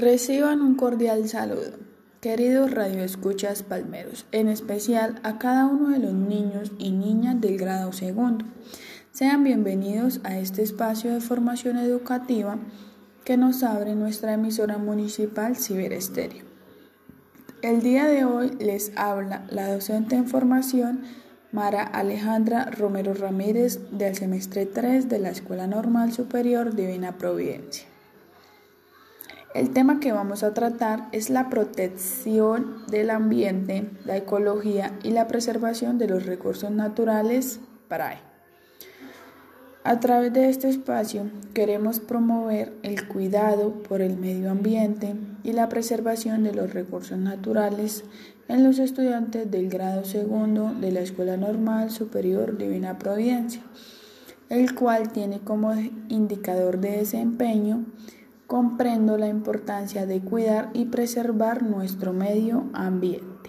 Reciban un cordial saludo, queridos radioescuchas palmeros, en especial a cada uno de los niños y niñas del grado segundo. Sean bienvenidos a este espacio de formación educativa que nos abre nuestra emisora municipal Ciberestéreo. El día de hoy les habla la docente en formación Mara Alejandra Romero Ramírez del semestre 3 de la Escuela Normal Superior Divina Providencia. El tema que vamos a tratar es la protección del ambiente, la ecología y la preservación de los recursos naturales para A través de este espacio queremos promover el cuidado por el medio ambiente y la preservación de los recursos naturales en los estudiantes del grado segundo de la Escuela Normal Superior Divina Providencia, el cual tiene como indicador de desempeño comprendo la importancia de cuidar y preservar nuestro medio ambiente.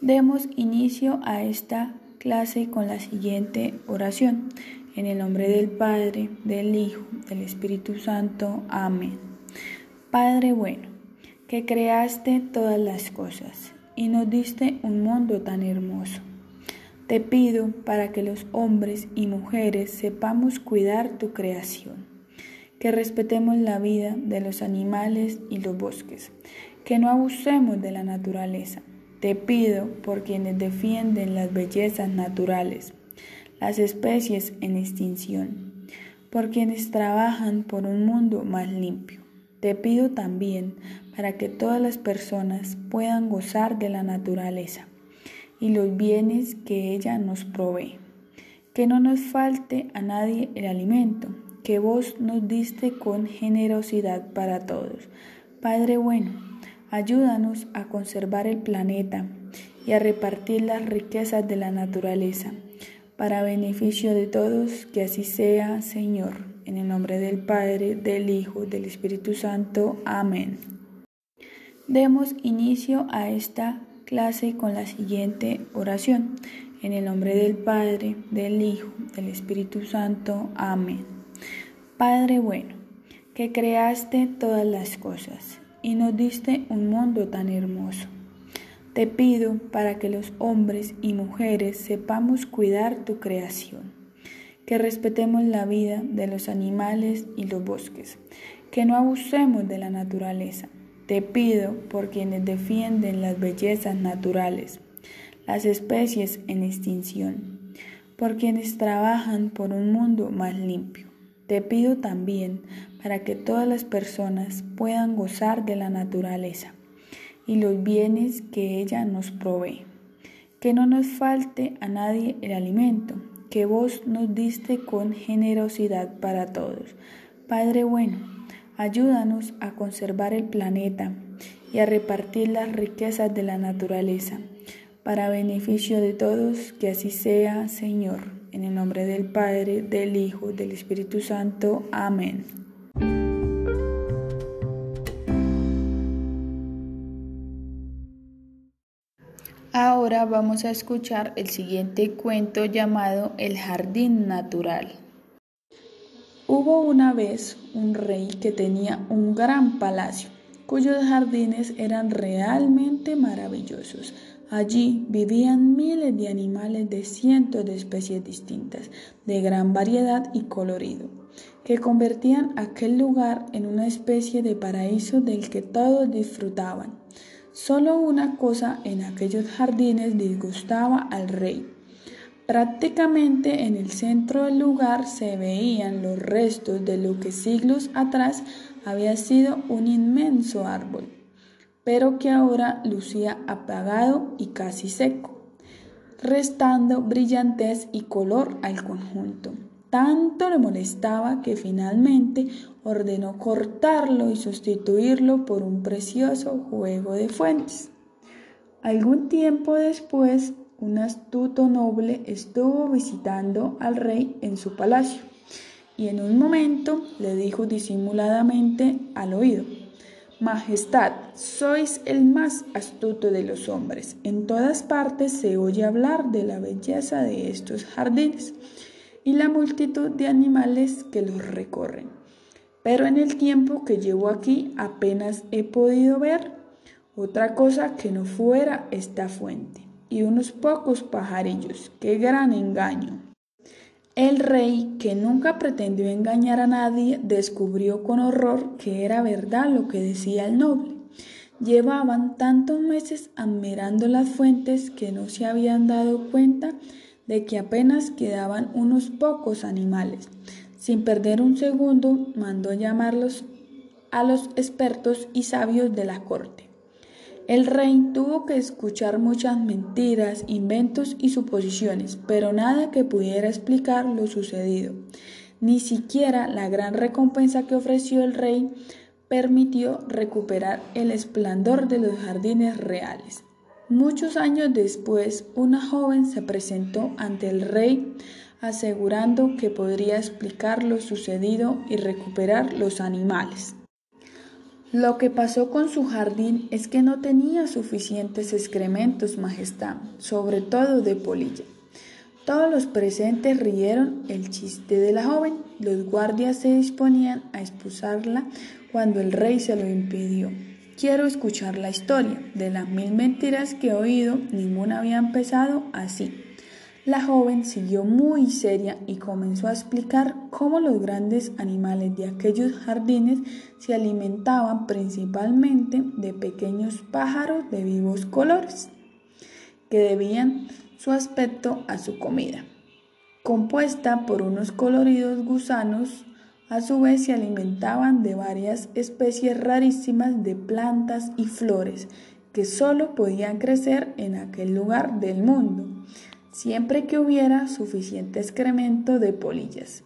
Demos inicio a esta clase con la siguiente oración. En el nombre del Padre, del Hijo, del Espíritu Santo. Amén. Padre bueno, que creaste todas las cosas y nos diste un mundo tan hermoso te pido para que los hombres y mujeres sepamos cuidar tu creación, que respetemos la vida de los animales y los bosques, que no abusemos de la naturaleza. Te pido por quienes defienden las bellezas naturales, las especies en extinción, por quienes trabajan por un mundo más limpio. Te pido también para que todas las personas puedan gozar de la naturaleza y los bienes que ella nos provee. Que no nos falte a nadie el alimento que vos nos diste con generosidad para todos. Padre bueno, ayúdanos a conservar el planeta y a repartir las riquezas de la naturaleza para beneficio de todos, que así sea, Señor. En el nombre del Padre, del Hijo, del Espíritu Santo. Amén. Demos inicio a esta clase con la siguiente oración. En el nombre del Padre, del Hijo, del Espíritu Santo. Amén. Padre bueno, que creaste todas las cosas y nos diste un mundo tan hermoso. Te pido para que los hombres y mujeres sepamos cuidar tu creación, que respetemos la vida de los animales y los bosques, que no abusemos de la naturaleza te pido por quienes defienden las bellezas naturales, las especies en extinción, por quienes trabajan por un mundo más limpio. Te pido también para que todas las personas puedan gozar de la naturaleza y los bienes que ella nos provee. Que no nos falte a nadie el alimento que vos nos diste con generosidad para todos. Padre bueno, Ayúdanos a conservar el planeta y a repartir las riquezas de la naturaleza para beneficio de todos, que así sea, Señor. En el nombre del Padre, del Hijo, del Espíritu Santo. Amén. Ahora vamos a escuchar el siguiente cuento llamado El Jardín Natural. Hubo una vez un rey que tenía un gran palacio, cuyos jardines eran realmente maravillosos. Allí vivían miles de animales de cientos de especies distintas, de gran variedad y colorido, que convertían aquel lugar en una especie de paraíso del que todos disfrutaban. Solo una cosa en aquellos jardines disgustaba al rey Prácticamente en el centro del lugar se veían los restos de lo que siglos atrás había sido un inmenso árbol, pero que ahora lucía apagado y casi seco, restando brillantez y color al conjunto. Tanto le molestaba que finalmente ordenó cortarlo y sustituirlo por un precioso juego de fuentes. Algún tiempo después, un astuto noble estuvo visitando al rey en su palacio y en un momento le dijo disimuladamente al oído, Majestad, sois el más astuto de los hombres. En todas partes se oye hablar de la belleza de estos jardines. y la multitud de animales que los recorren. Pero en el tiempo que llevo aquí apenas he podido ver otra cosa que no fuera esta fuente y unos pocos pajarillos. ¡Qué gran engaño! El rey, que nunca pretendió engañar a nadie, descubrió con horror que era verdad lo que decía el noble. Llevaban tantos meses admirando las fuentes que no se habían dado cuenta de que apenas quedaban unos pocos animales. Sin perder un segundo, mandó llamarlos a los expertos y sabios de la corte. El rey tuvo que escuchar muchas mentiras, inventos y suposiciones, pero nada que pudiera explicar lo sucedido. Ni siquiera la gran recompensa que ofreció el rey permitió recuperar el esplendor de los jardines reales. Muchos años después, una joven se presentó ante el rey asegurando que podría explicar lo sucedido y recuperar los animales. Lo que pasó con su jardín es que no tenía suficientes excrementos, Majestad, sobre todo de polilla. Todos los presentes rieron el chiste de la joven. Los guardias se disponían a expulsarla cuando el rey se lo impidió. Quiero escuchar la historia. De las mil mentiras que he oído, ninguna había empezado así. La joven siguió muy seria y comenzó a explicar cómo los grandes animales de aquellos jardines se alimentaban principalmente de pequeños pájaros de vivos colores, que debían su aspecto a su comida. Compuesta por unos coloridos gusanos, a su vez se alimentaban de varias especies rarísimas de plantas y flores que solo podían crecer en aquel lugar del mundo siempre que hubiera suficiente excremento de polillas.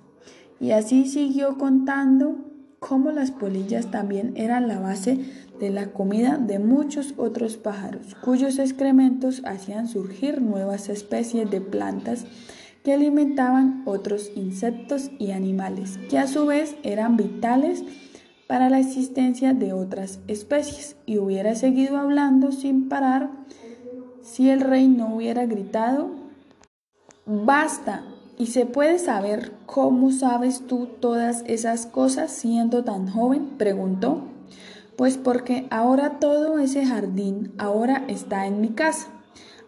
Y así siguió contando cómo las polillas también eran la base de la comida de muchos otros pájaros, cuyos excrementos hacían surgir nuevas especies de plantas que alimentaban otros insectos y animales, que a su vez eran vitales para la existencia de otras especies, y hubiera seguido hablando sin parar si el rey no hubiera gritado Basta. ¿Y se puede saber cómo sabes tú todas esas cosas siendo tan joven? preguntó. Pues porque ahora todo ese jardín ahora está en mi casa.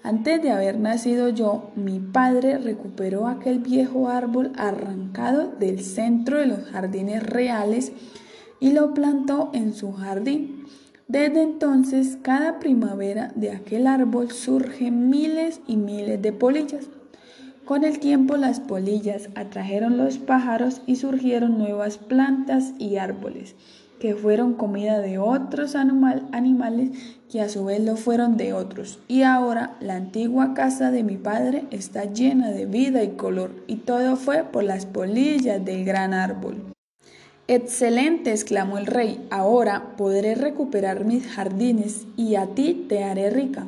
Antes de haber nacido yo, mi padre recuperó aquel viejo árbol arrancado del centro de los jardines reales y lo plantó en su jardín. Desde entonces, cada primavera de aquel árbol surgen miles y miles de polillas. Con el tiempo las polillas atrajeron los pájaros y surgieron nuevas plantas y árboles, que fueron comida de otros animales que a su vez lo fueron de otros. Y ahora la antigua casa de mi padre está llena de vida y color, y todo fue por las polillas del gran árbol. Excelente, exclamó el rey, ahora podré recuperar mis jardines y a ti te haré rica.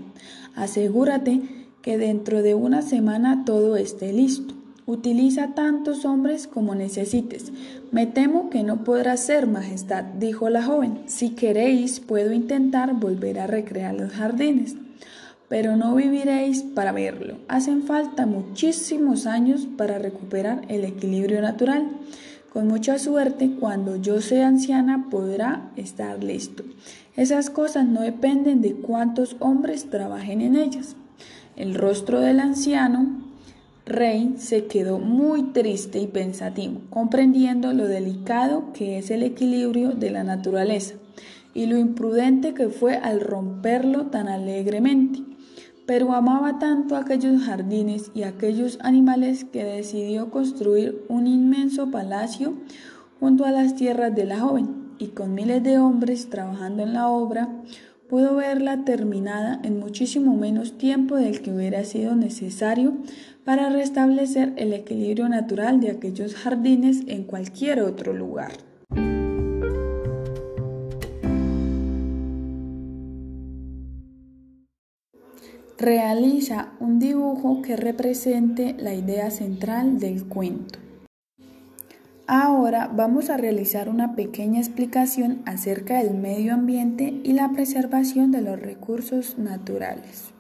Asegúrate que dentro de una semana todo esté listo. Utiliza tantos hombres como necesites. Me temo que no podrá ser, Majestad, dijo la joven. Si queréis, puedo intentar volver a recrear los jardines. Pero no viviréis para verlo. Hacen falta muchísimos años para recuperar el equilibrio natural. Con mucha suerte, cuando yo sea anciana, podrá estar listo. Esas cosas no dependen de cuántos hombres trabajen en ellas. El rostro del anciano rey se quedó muy triste y pensativo, comprendiendo lo delicado que es el equilibrio de la naturaleza y lo imprudente que fue al romperlo tan alegremente. Pero amaba tanto aquellos jardines y aquellos animales que decidió construir un inmenso palacio junto a las tierras de la joven, y con miles de hombres trabajando en la obra, pudo verla terminada en muchísimo menos tiempo del que hubiera sido necesario para restablecer el equilibrio natural de aquellos jardines en cualquier otro lugar. Realiza un dibujo que represente la idea central del cuento. Ahora vamos a realizar una pequeña explicación acerca del medio ambiente y la preservación de los recursos naturales.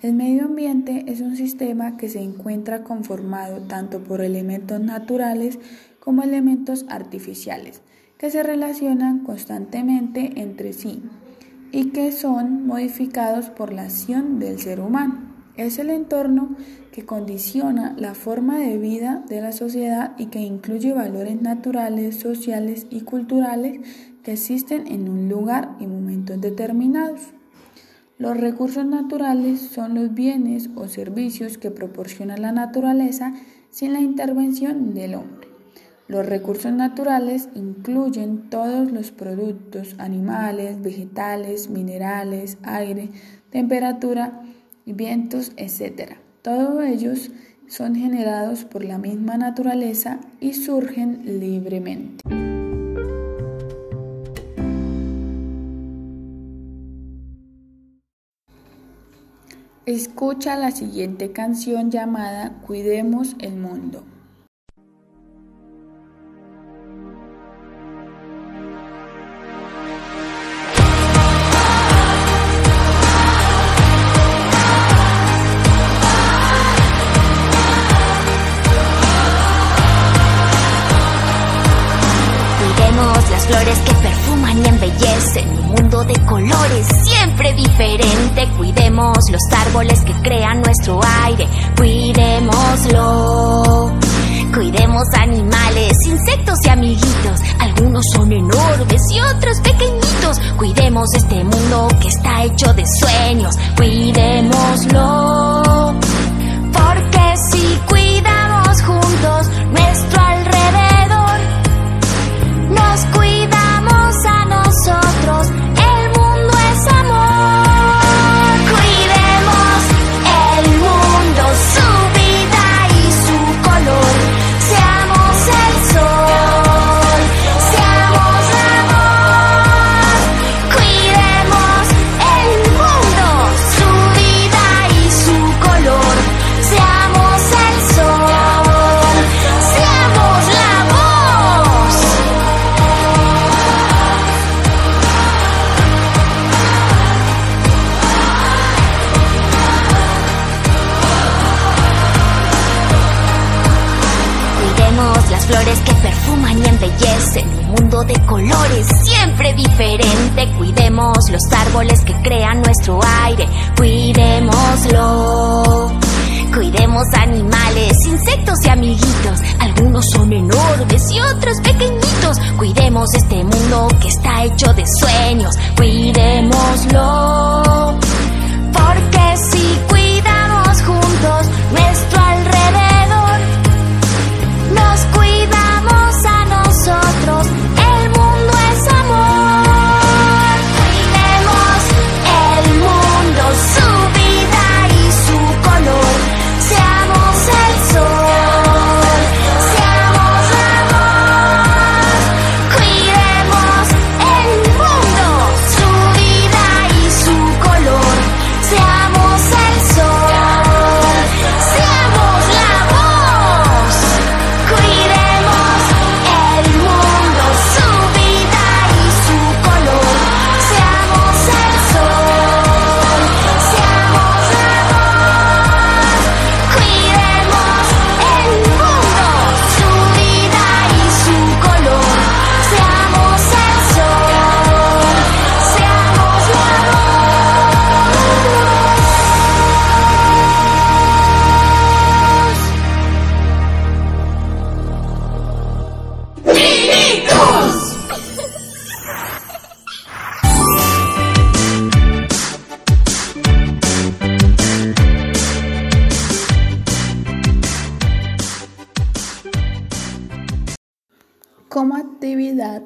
El medio ambiente es un sistema que se encuentra conformado tanto por elementos naturales como elementos artificiales, que se relacionan constantemente entre sí y que son modificados por la acción del ser humano. Es el entorno que condiciona la forma de vida de la sociedad y que incluye valores naturales, sociales y culturales que existen en un lugar y momentos determinados. Los recursos naturales son los bienes o servicios que proporciona la naturaleza sin la intervención del hombre. Los recursos naturales incluyen todos los productos animales, vegetales, minerales, aire, temperatura, vientos, etc. Todos ellos son generados por la misma naturaleza y surgen libremente. Escucha la siguiente canción llamada Cuidemos el Mundo. De colores siempre diferente. Cuidemos los árboles que crean nuestro aire, cuidémoslo. Cuidemos animales, insectos y amiguitos. Algunos son enormes y otros pequeñitos. Cuidemos este mundo que está hecho de sueños. Cuidémoslo. Las flores que perfuman y embellecen un mundo de colores siempre diferente. Cuidemos los árboles que crean nuestro aire. Cuidémoslo. Cuidemos animales, insectos y amiguitos. Algunos son enormes y otros pequeñitos. Cuidemos este mundo que está hecho de sueños. Cuidémoslo. Porque si cuidamos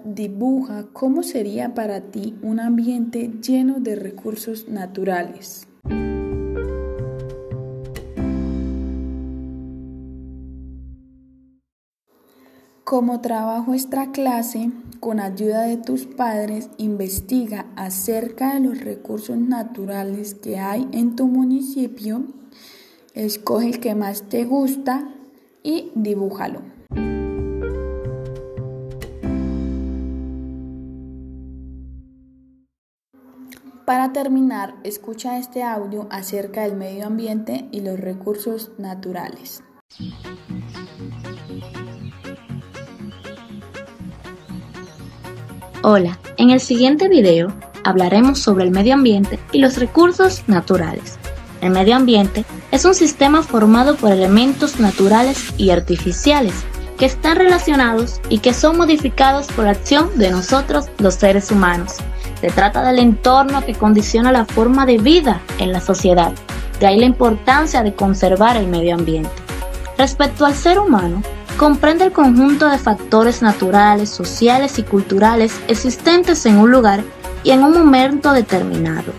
dibuja cómo sería para ti un ambiente lleno de recursos naturales. Como trabajo esta clase, con ayuda de tus padres, investiga acerca de los recursos naturales que hay en tu municipio, escoge el que más te gusta y dibújalo. Para terminar, escucha este audio acerca del medio ambiente y los recursos naturales. Hola, en el siguiente video hablaremos sobre el medio ambiente y los recursos naturales. El medio ambiente es un sistema formado por elementos naturales y artificiales que están relacionados y que son modificados por la acción de nosotros los seres humanos. Se trata del entorno que condiciona la forma de vida en la sociedad. De ahí la importancia de conservar el medio ambiente. Respecto al ser humano, comprende el conjunto de factores naturales, sociales y culturales existentes en un lugar y en un momento determinado,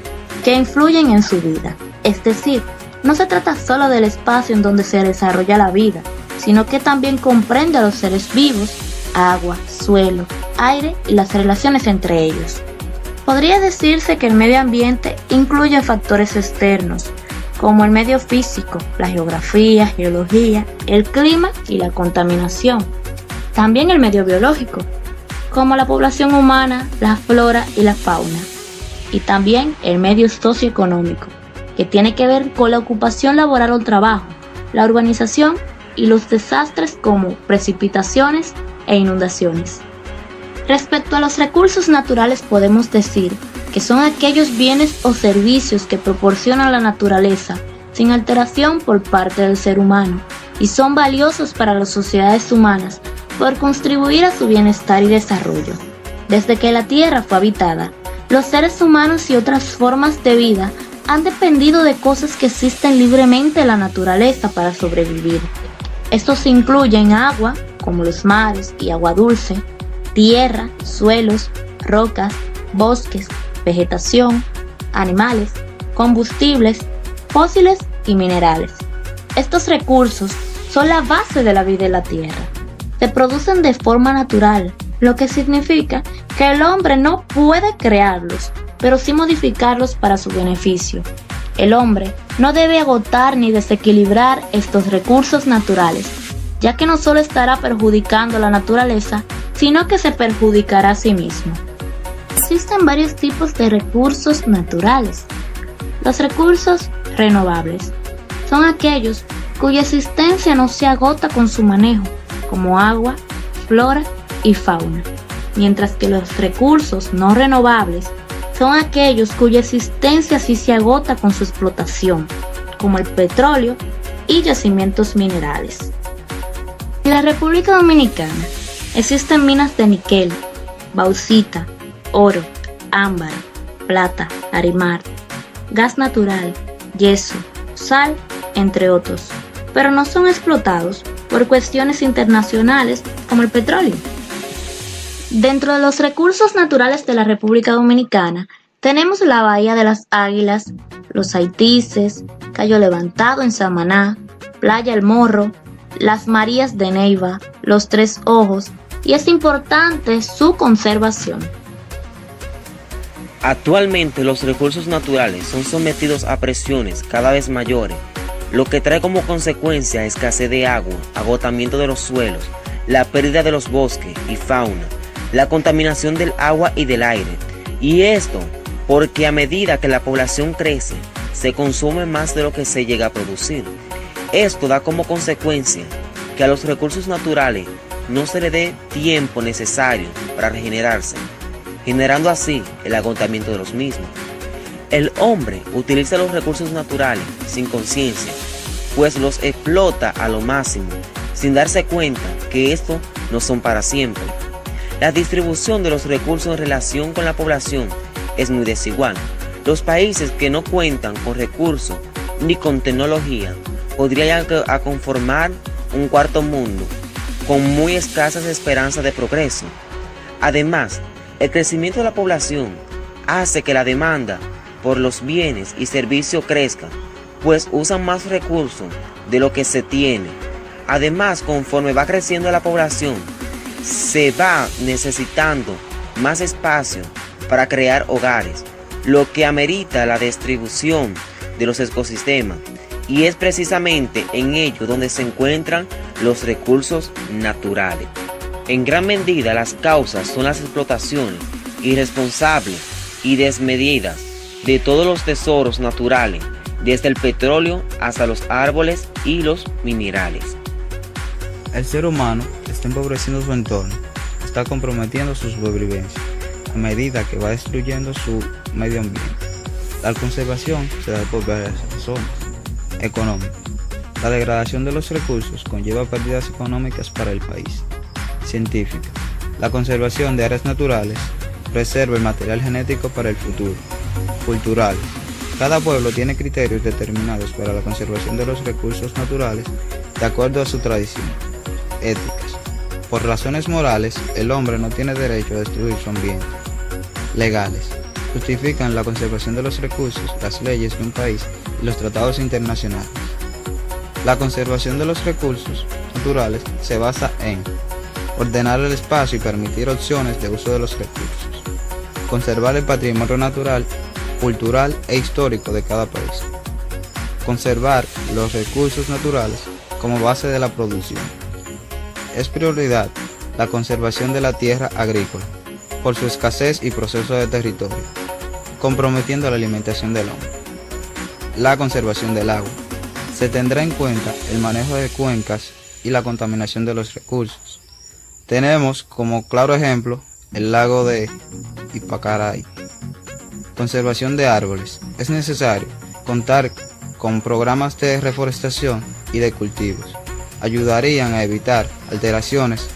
que influyen en su vida. Es decir, no se trata solo del espacio en donde se desarrolla la vida, sino que también comprende a los seres vivos, agua, suelo, aire y las relaciones entre ellos. Podría decirse que el medio ambiente incluye factores externos, como el medio físico, la geografía, geología, el clima y la contaminación. También el medio biológico, como la población humana, la flora y la fauna. Y también el medio socioeconómico, que tiene que ver con la ocupación laboral o trabajo, la urbanización y los desastres como precipitaciones e inundaciones. Respecto a los recursos naturales podemos decir que son aquellos bienes o servicios que proporciona la naturaleza sin alteración por parte del ser humano y son valiosos para las sociedades humanas por contribuir a su bienestar y desarrollo. Desde que la Tierra fue habitada, los seres humanos y otras formas de vida han dependido de cosas que existen libremente en la naturaleza para sobrevivir. Estos incluyen agua, como los mares y agua dulce, tierra, suelos, rocas, bosques, vegetación, animales, combustibles, fósiles y minerales. Estos recursos son la base de la vida en la Tierra. Se producen de forma natural, lo que significa que el hombre no puede crearlos, pero sí modificarlos para su beneficio. El hombre no debe agotar ni desequilibrar estos recursos naturales, ya que no solo estará perjudicando la naturaleza, sino que se perjudicará a sí mismo. Existen varios tipos de recursos naturales. Los recursos renovables son aquellos cuya existencia no se agota con su manejo, como agua, flora y fauna, mientras que los recursos no renovables son aquellos cuya existencia sí se agota con su explotación, como el petróleo y yacimientos minerales. En la República Dominicana existen minas de níquel, bauxita, oro, ámbar, plata, arimar, gas natural, yeso, sal, entre otros, pero no son explotados por cuestiones internacionales como el petróleo. Dentro de los recursos naturales de la República Dominicana tenemos la Bahía de las Águilas, los Haitises, Cayo Levantado en Samaná, Playa El Morro, las Marías de Neiva, los Tres Ojos, y es importante su conservación. Actualmente los recursos naturales son sometidos a presiones cada vez mayores, lo que trae como consecuencia escasez de agua, agotamiento de los suelos, la pérdida de los bosques y fauna, la contaminación del agua y del aire. Y esto porque a medida que la población crece, se consume más de lo que se llega a producir. Esto da como consecuencia que a los recursos naturales no se le dé tiempo necesario para regenerarse generando así el agotamiento de los mismos. El hombre utiliza los recursos naturales sin conciencia, pues los explota a lo máximo, sin darse cuenta que estos no son para siempre. La distribución de los recursos en relación con la población es muy desigual. Los países que no cuentan con recursos ni con tecnología podrían conformar un cuarto mundo con muy escasas esperanzas de progreso. Además, el crecimiento de la población hace que la demanda por los bienes y servicios crezca, pues usan más recursos de lo que se tiene. Además, conforme va creciendo la población, se va necesitando más espacio para crear hogares, lo que amerita la distribución de los ecosistemas. Y es precisamente en ello donde se encuentran los recursos naturales. En gran medida las causas son las explotaciones irresponsables y desmedidas de todos los tesoros naturales, desde el petróleo hasta los árboles y los minerales. El ser humano está empobreciendo su entorno, está comprometiendo su sobrevivencia a medida que va destruyendo su medio ambiente. La conservación se da por varias razones. Económica. La degradación de los recursos conlleva pérdidas económicas para el país. Científica. La conservación de áreas naturales preserva el material genético para el futuro. Cultural. Cada pueblo tiene criterios determinados para la conservación de los recursos naturales de acuerdo a su tradición. Éticas. Por razones morales, el hombre no tiene derecho a destruir su ambiente. Legales. Justifican la conservación de los recursos, las leyes de un país y los tratados internacionales. La conservación de los recursos naturales se basa en ordenar el espacio y permitir opciones de uso de los recursos, conservar el patrimonio natural, cultural e histórico de cada país, conservar los recursos naturales como base de la producción. Es prioridad la conservación de la tierra agrícola por su escasez y proceso de territorio, comprometiendo la alimentación del hombre. La conservación del agua. Se tendrá en cuenta el manejo de cuencas y la contaminación de los recursos. Tenemos como claro ejemplo el lago de Ipacaray. Conservación de árboles. Es necesario contar con programas de reforestación y de cultivos. Ayudarían a evitar alteraciones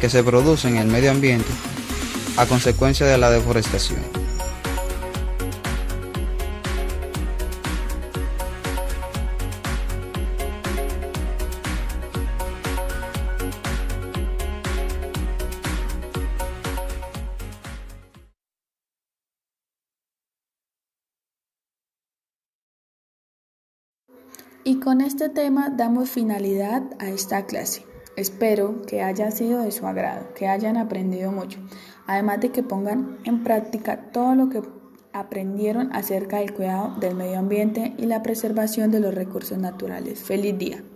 que se producen en el medio ambiente a consecuencia de la deforestación. Con este tema damos finalidad a esta clase. Espero que haya sido de su agrado, que hayan aprendido mucho, además de que pongan en práctica todo lo que aprendieron acerca del cuidado del medio ambiente y la preservación de los recursos naturales. Feliz día.